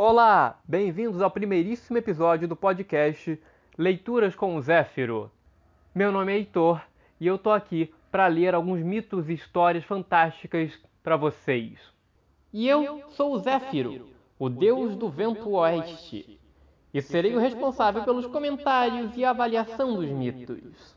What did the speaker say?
Olá, bem-vindos ao primeiríssimo episódio do podcast Leituras com o Zéfiro. Meu nome é Heitor e eu tô aqui para ler alguns mitos e histórias fantásticas para vocês. E eu sou o Zéfiro, o deus do vento oeste, e serei o responsável pelos comentários e avaliação dos mitos.